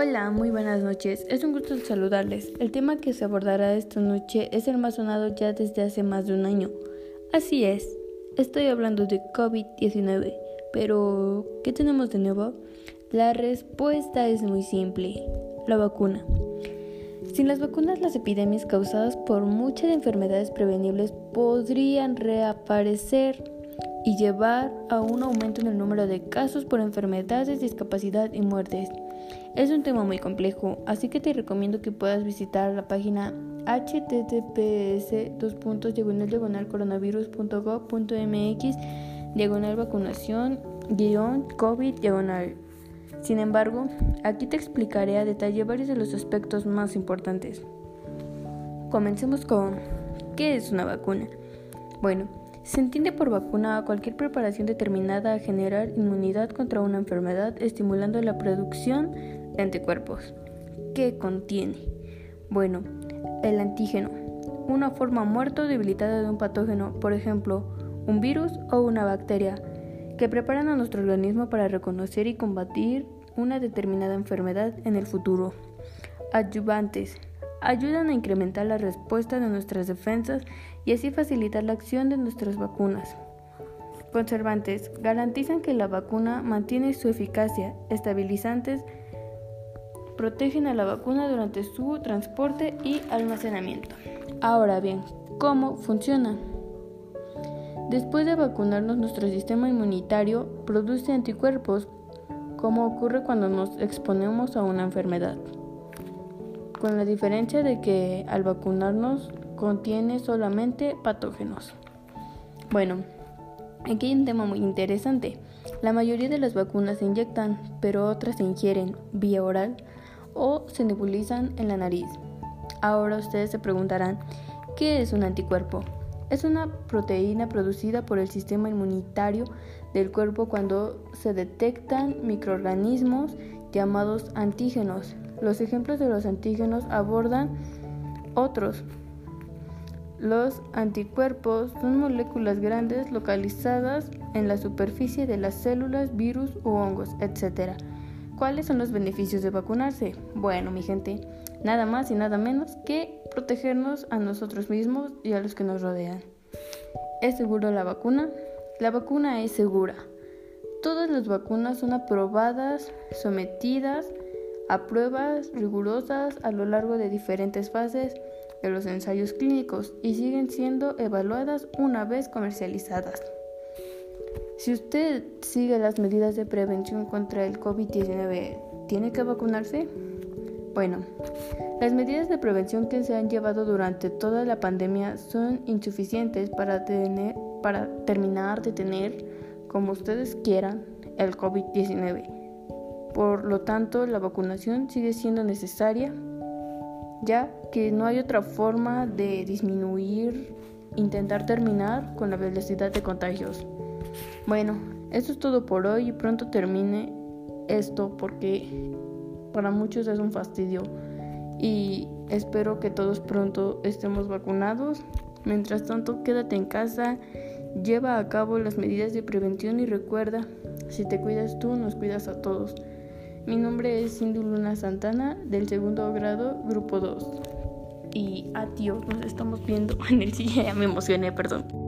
Hola, muy buenas noches. Es un gusto saludarles. El tema que se abordará esta noche es el más sonado ya desde hace más de un año. Así es, estoy hablando de COVID-19. Pero, ¿qué tenemos de nuevo? La respuesta es muy simple. La vacuna. Sin las vacunas, las epidemias causadas por muchas enfermedades prevenibles podrían reaparecer y llevar a un aumento en el número de casos por enfermedades, discapacidad y muertes. Es un tema muy complejo, así que te recomiendo que puedas visitar la página https coronavirus.gov.mx diagonal vacunación covid diagonal. Sin embargo, aquí te explicaré a detalle varios de los aspectos más importantes. Comencemos con ¿qué es una vacuna? Bueno, se entiende por vacuna a cualquier preparación determinada a generar inmunidad contra una enfermedad, estimulando la producción de anticuerpos. ¿Qué contiene? Bueno, el antígeno, una forma muerta o debilitada de un patógeno, por ejemplo, un virus o una bacteria, que preparan a nuestro organismo para reconocer y combatir una determinada enfermedad en el futuro. Adyuvantes, ayudan a incrementar la respuesta de nuestras defensas y así facilitar la acción de nuestras vacunas. Conservantes garantizan que la vacuna mantiene su eficacia. Estabilizantes protegen a la vacuna durante su transporte y almacenamiento. Ahora bien, ¿cómo funciona? Después de vacunarnos, nuestro sistema inmunitario produce anticuerpos, como ocurre cuando nos exponemos a una enfermedad con la diferencia de que al vacunarnos contiene solamente patógenos. Bueno, aquí hay un tema muy interesante. La mayoría de las vacunas se inyectan, pero otras se ingieren vía oral o se nebulizan en la nariz. Ahora ustedes se preguntarán, ¿qué es un anticuerpo? Es una proteína producida por el sistema inmunitario del cuerpo cuando se detectan microorganismos llamados antígenos los ejemplos de los antígenos abordan otros. Los anticuerpos son moléculas grandes localizadas en la superficie de las células, virus u hongos, etc. ¿Cuáles son los beneficios de vacunarse? Bueno, mi gente, nada más y nada menos que protegernos a nosotros mismos y a los que nos rodean. ¿Es seguro la vacuna? La vacuna es segura. Todas las vacunas son aprobadas, sometidas a pruebas rigurosas a lo largo de diferentes fases de los ensayos clínicos y siguen siendo evaluadas una vez comercializadas. Si usted sigue las medidas de prevención contra el COVID-19, ¿tiene que vacunarse? Bueno, las medidas de prevención que se han llevado durante toda la pandemia son insuficientes para, tener, para terminar de tener, como ustedes quieran, el COVID-19 por lo tanto, la vacunación sigue siendo necesaria, ya que no hay otra forma de disminuir, intentar terminar con la velocidad de contagios. Bueno, eso es todo por hoy y pronto termine esto porque para muchos es un fastidio y espero que todos pronto estemos vacunados. Mientras tanto, quédate en casa, lleva a cabo las medidas de prevención y recuerda, si te cuidas tú, nos cuidas a todos. Mi nombre es Cindy Luna Santana del segundo grado, grupo 2. Y adiós, nos estamos viendo en el siguiente. Ya me emocioné, perdón.